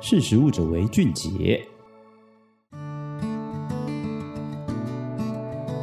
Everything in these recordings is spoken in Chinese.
识食物者为俊杰。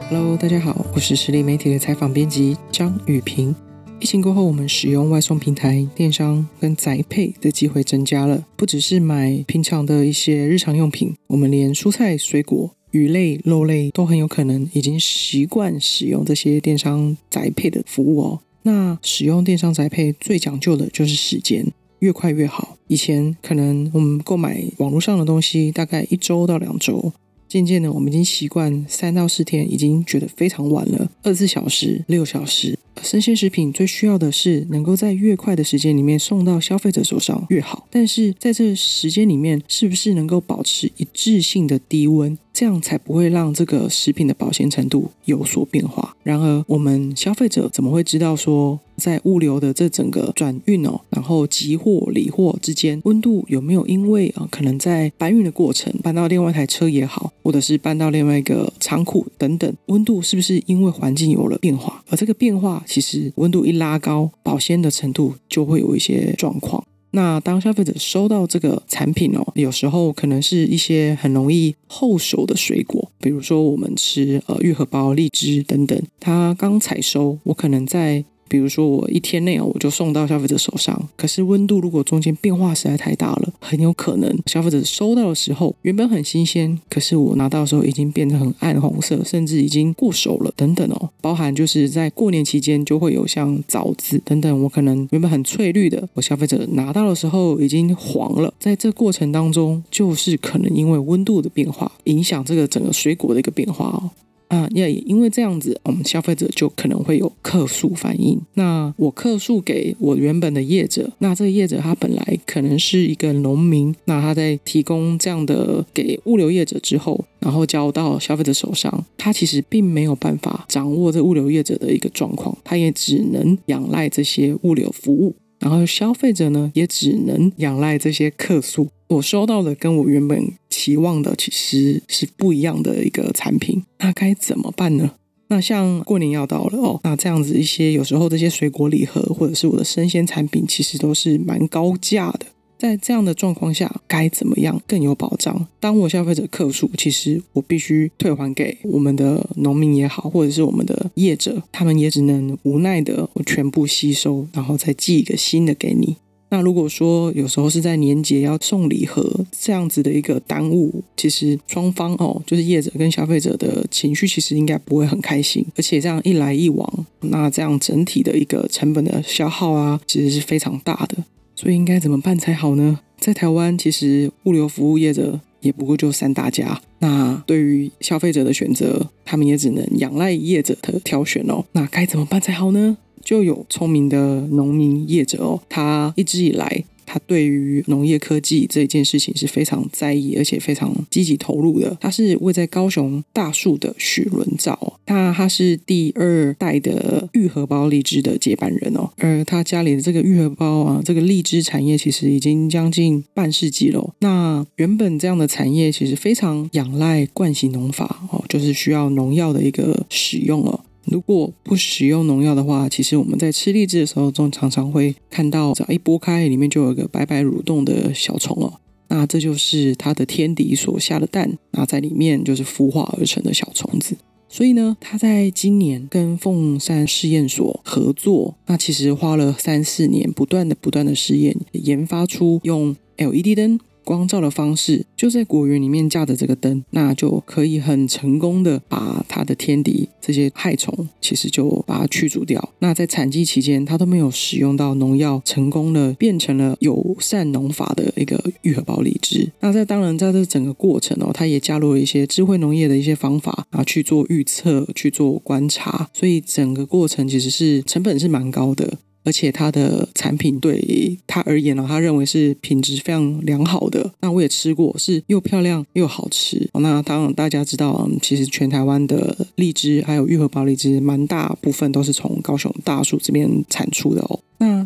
Hello，大家好，我是实力媒体的采访编辑张雨萍。疫情过后，我们使用外送平台、电商跟宅配的机会增加了，不只是买平常的一些日常用品，我们连蔬菜、水果、鱼类、肉类都很有可能已经习惯使用这些电商宅配的服务哦。那使用电商宅配最讲究的就是时间，越快越好。以前可能我们购买网络上的东西，大概一周到两周。渐渐的，我们已经习惯三到四天，已经觉得非常晚了。二十四小时、六小时，生鲜食品最需要的是能够在越快的时间里面送到消费者手上越好。但是在这时间里面，是不是能够保持一致性的低温？这样才不会让这个食品的保鲜程度有所变化。然而，我们消费者怎么会知道说，在物流的这整个转运哦，然后集货理货之间，温度有没有因为啊，可能在搬运的过程搬到另外一台车也好，或者是搬到另外一个仓库等等，温度是不是因为环境有了变化？而这个变化，其实温度一拉高，保鲜的程度就会有一些状况。那当消费者收到这个产品哦，有时候可能是一些很容易后熟的水果，比如说我们吃呃玉荷包、荔枝等等，它刚采收，我可能在。比如说，我一天内我就送到消费者手上，可是温度如果中间变化实在太大了，很有可能消费者收到的时候原本很新鲜，可是我拿到的时候已经变得很暗红色，甚至已经过熟了等等哦。包含就是在过年期间就会有像枣子等等，我可能原本很翠绿的，我消费者拿到的时候已经黄了。在这过程当中，就是可能因为温度的变化影响这个整个水果的一个变化哦。啊，也因为这样子，我们消费者就可能会有客诉反应。那我客诉给我原本的业者，那这个业者他本来可能是一个农民，那他在提供这样的给物流业者之后，然后交到消费者手上，他其实并没有办法掌握这物流业者的一个状况，他也只能仰赖这些物流服务。然后消费者呢，也只能仰赖这些客诉。我收到的跟我原本期望的其实是不一样的一个产品，那该怎么办呢？那像过年要到了哦，那这样子一些有时候这些水果礼盒或者是我的生鲜产品，其实都是蛮高价的。在这样的状况下，该怎么样更有保障？当我消费者客诉，其实我必须退还给我们的农民也好，或者是我们的业者，他们也只能无奈的我全部吸收，然后再寄一个新的给你。那如果说有时候是在年节要送礼盒这样子的一个耽误，其实双方哦，就是业者跟消费者的情绪其实应该不会很开心，而且这样一来一往，那这样整体的一个成本的消耗啊，其实是非常大的。所以应该怎么办才好呢？在台湾，其实物流服务业者也不过就三大家。那对于消费者的选择，他们也只能仰赖业者的挑选哦。那该怎么办才好呢？就有聪明的农民业者哦，他一直以来。他对于农业科技这件事情是非常在意，而且非常积极投入的。他是位在高雄大树的许伦照，他他是第二代的玉荷包荔枝的接班人哦。而他家里的这个玉荷包啊，这个荔枝产业其实已经将近半世纪了。那原本这样的产业其实非常仰赖惯行农法哦，就是需要农药的一个使用哦。如果不使用农药的话，其实我们在吃荔枝的时候，中常常会看到，只要一剥开，里面就有一个白白蠕动的小虫哦。那这就是它的天敌所下的蛋，那在里面就是孵化而成的小虫子。所以呢，他在今年跟凤山试验所合作，那其实花了三四年，不断的不断的试验，研发出用 LED 灯。光照的方式就在果园里面架着这个灯，那就可以很成功的把它的天敌这些害虫，其实就把它驱逐掉。那在产季期间，它都没有使用到农药，成功的变成了友善农法的一个愈合包荔枝。那在当然在这整个过程哦，它也加入了一些智慧农业的一些方法啊，去做预测，去做观察，所以整个过程其实是成本是蛮高的。而且它的产品对他而言呢，他认为是品质非常良好的。那我也吃过，是又漂亮又好吃。那当然大家知道，其实全台湾的荔枝还有玉荷包荔枝，蛮大部分都是从高雄大树这边产出的哦。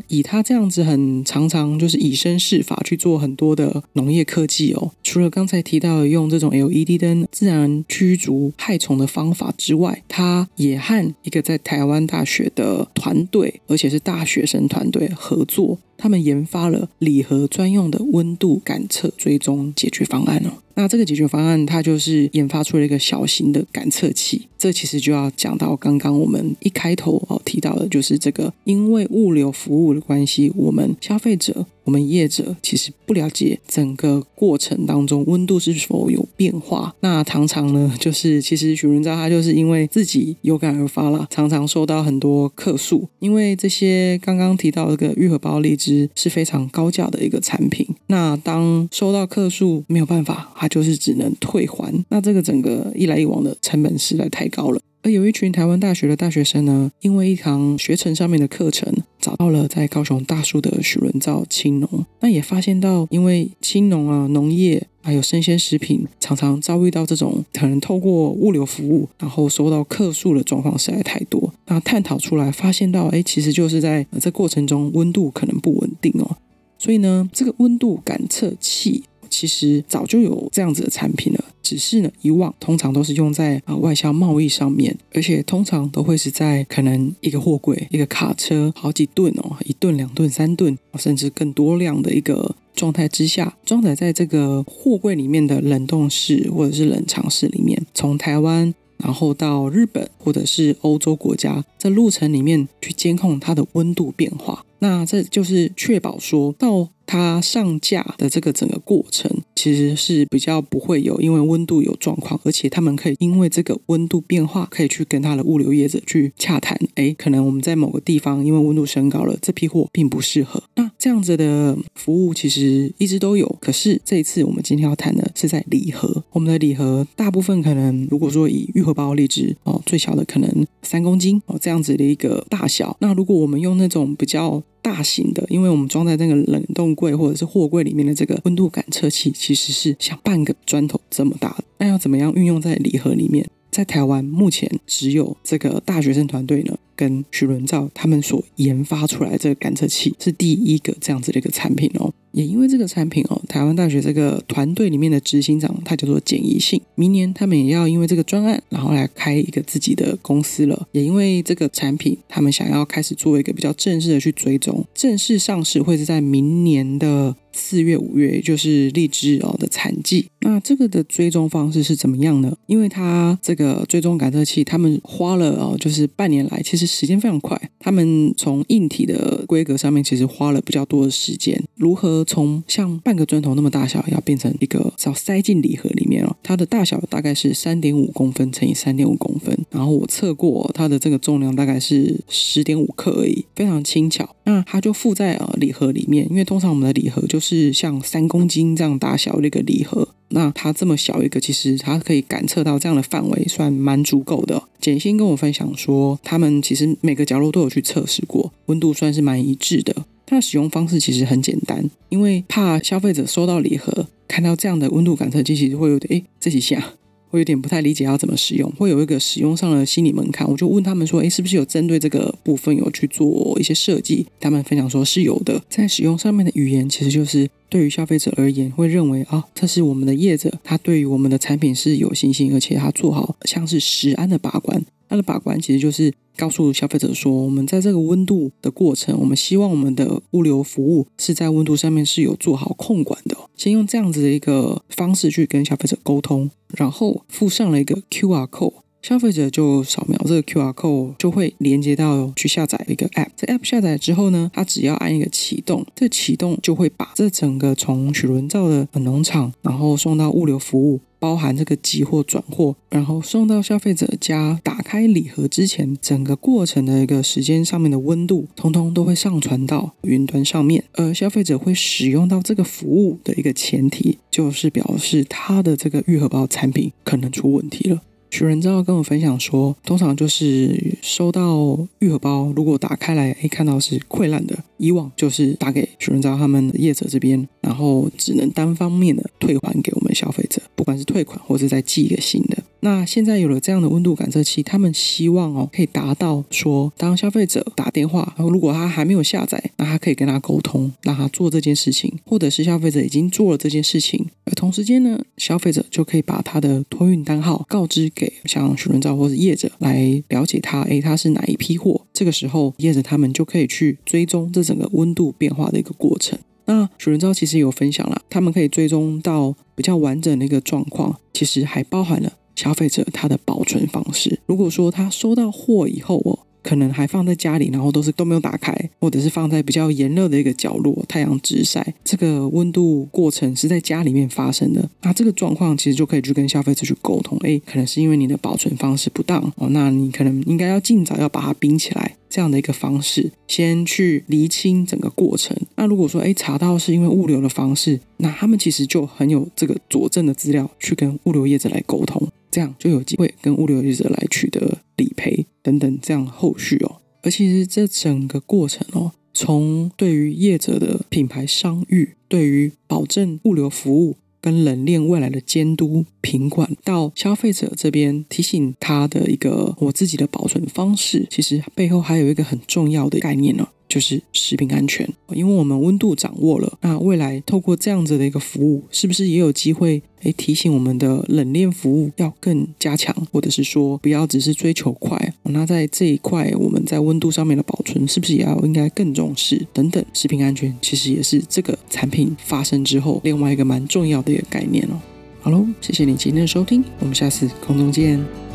以他这样子很常常就是以身试法去做很多的农业科技哦，除了刚才提到的用这种 LED 灯自然驱逐害虫的方法之外，他也和一个在台湾大学的团队，而且是大学生团队合作，他们研发了礼盒专用的温度感测追踪解决方案哦。那这个解决方案，它就是研发出了一个小型的感测器。这其实就要讲到刚刚我们一开头哦提到的，就是这个因为物流服务的关系，我们消费者、我们业者其实不了解整个过程当中温度是否有变化。那常常呢，就是其实许伦昭他就是因为自己有感而发了，常常受到很多客诉，因为这些刚刚提到的这个玉荷包荔枝是非常高价的一个产品。那当收到客诉没有办法，他就是只能退还，那这个整个一来一往的成本实在太高了。有一群台湾大学的大学生呢，因为一堂学程上面的课程，找到了在高雄大树的许伦造青农，那也发现到，因为青农啊、农业还有生鲜食品，常常遭遇到这种可能透过物流服务，然后收到客诉的状况实在太多。那探讨出来，发现到，哎，其实就是在这过程中温度可能不稳定哦。所以呢，这个温度感测器。其实早就有这样子的产品了，只是呢，以往通常都是用在啊外销贸易上面，而且通常都会是在可能一个货柜、一个卡车好几吨哦，一吨、两吨、三吨，甚至更多量的一个状态之下，装载在这个货柜里面的冷冻室或者是冷藏室里面，从台湾然后到日本或者是欧洲国家，这路程里面去监控它的温度变化，那这就是确保说到。它上架的这个整个过程，其实是比较不会有因为温度有状况，而且他们可以因为这个温度变化，可以去跟他的物流业者去洽谈。诶，可能我们在某个地方因为温度升高了，这批货并不适合。那这样子的服务其实一直都有，可是这一次我们今天要谈的是在礼盒。我们的礼盒大部分可能如果说以玉荷包荔枝哦，最小的可能三公斤哦这样子的一个大小。那如果我们用那种比较大型的，因为我们装在那个冷冻柜或者是货柜里面的这个温度感测器，其实是像半个砖头这么大的。那要怎么样运用在礼盒里面？在台湾目前只有这个大学生团队呢，跟许伦照他们所研发出来的这个感测器是第一个这样子的一个产品哦。也因为这个产品哦，台湾大学这个团队里面的执行长他叫做简宜信，明年他们也要因为这个专案，然后来开一个自己的公司了。也因为这个产品，他们想要开始做一个比较正式的去追踪，正式上市会是在明年的四月、五月，就是荔枝哦的产季。那这个的追踪方式是怎么样呢？因为它这个追踪感测器，他们花了哦，就是半年来，其实时间非常快。他们从硬体的规格上面，其实花了比较多的时间，如何？从像半个砖头那么大小，要变成一个要塞进礼盒里面哦。它的大小大概是三点五公分乘以三点五公分，然后我测过它的这个重量大概是十点五克而已，非常轻巧。那它就附在呃礼盒里面，因为通常我们的礼盒就是像三公斤这样大小的一个礼盒，那它这么小一个，其实它可以感测到这样的范围，算蛮足够的。简心跟我分享说，他们其实每个角落都有去测试过，温度算是蛮一致的。它的使用方式其实很简单，因为怕消费者收到礼盒看到这样的温度感测器，其实会有点诶，这几下会有点不太理解要怎么使用，会有一个使用上的心理门槛。我就问他们说，诶，是不是有针对这个部分有去做一些设计？他们分享说是有的，在使用上面的语言其实就是对于消费者而言会认为啊，这是我们的业者，他对于我们的产品是有信心，而且他做好像是食安的把关。它的把关其实就是告诉消费者说，我们在这个温度的过程，我们希望我们的物流服务是在温度上面是有做好控管的。先用这样子的一个方式去跟消费者沟通，然后附上了一个 QR code，消费者就扫描这个 QR code，就会连接到去下载一个 App。这 App 下载之后呢，它只要按一个启动，这启动就会把这整个从许伦昭的农场，然后送到物流服务。包含这个集货转货，然后送到消费者家，打开礼盒之前，整个过程的一个时间上面的温度，通通都会上传到云端上面。而消费者会使用到这个服务的一个前提，就是表示他的这个玉荷包产品可能出问题了。许仁昭跟我分享说，通常就是收到愈合包，如果打开来，诶，看到是溃烂的，以往就是打给许仁昭他们的业者这边，然后只能单方面的退还给我们消费者，不管是退款或者再寄一个新的。那现在有了这样的温度感测器，他们希望哦，可以达到说，当消费者打电话，然后如果他还没有下载，那他可以跟他沟通，让他做这件事情，或者是消费者已经做了这件事情，而同时间呢，消费者就可以把他的托运单号告知给像许润造或者业者来了解他，诶，他是哪一批货。这个时候，业者他们就可以去追踪这整个温度变化的一个过程。那许润造其实有分享了，他们可以追踪到比较完整的一个状况，其实还包含了消费者他的保存方式。如果说他收到货以后哦。可能还放在家里，然后都是都没有打开，或者是放在比较炎热的一个角落，太阳直晒，这个温度过程是在家里面发生的。那这个状况其实就可以去跟消费者去沟通，诶，可能是因为你的保存方式不当哦，那你可能应该要尽早要把它冰起来，这样的一个方式，先去厘清整个过程。那如果说诶查到是因为物流的方式，那他们其实就很有这个佐证的资料去跟物流业者来沟通，这样就有机会跟物流业者来取得理赔。等等，这样后续哦，而其实这整个过程哦，从对于业者的品牌商誉，对于保证物流服务跟冷链未来的监督品管，到消费者这边提醒他的一个我自己的保存方式，其实背后还有一个很重要的概念呢。就是食品安全，因为我们温度掌握了，那未来透过这样子的一个服务，是不是也有机会诶提醒我们的冷链服务要更加强，或者是说不要只是追求快？那在这一块，我们在温度上面的保存，是不是也要应该更重视？等等，食品安全其实也是这个产品发生之后另外一个蛮重要的一个概念哦。好喽，谢谢你今天的收听，我们下次空中见。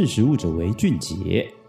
识时务者为俊杰。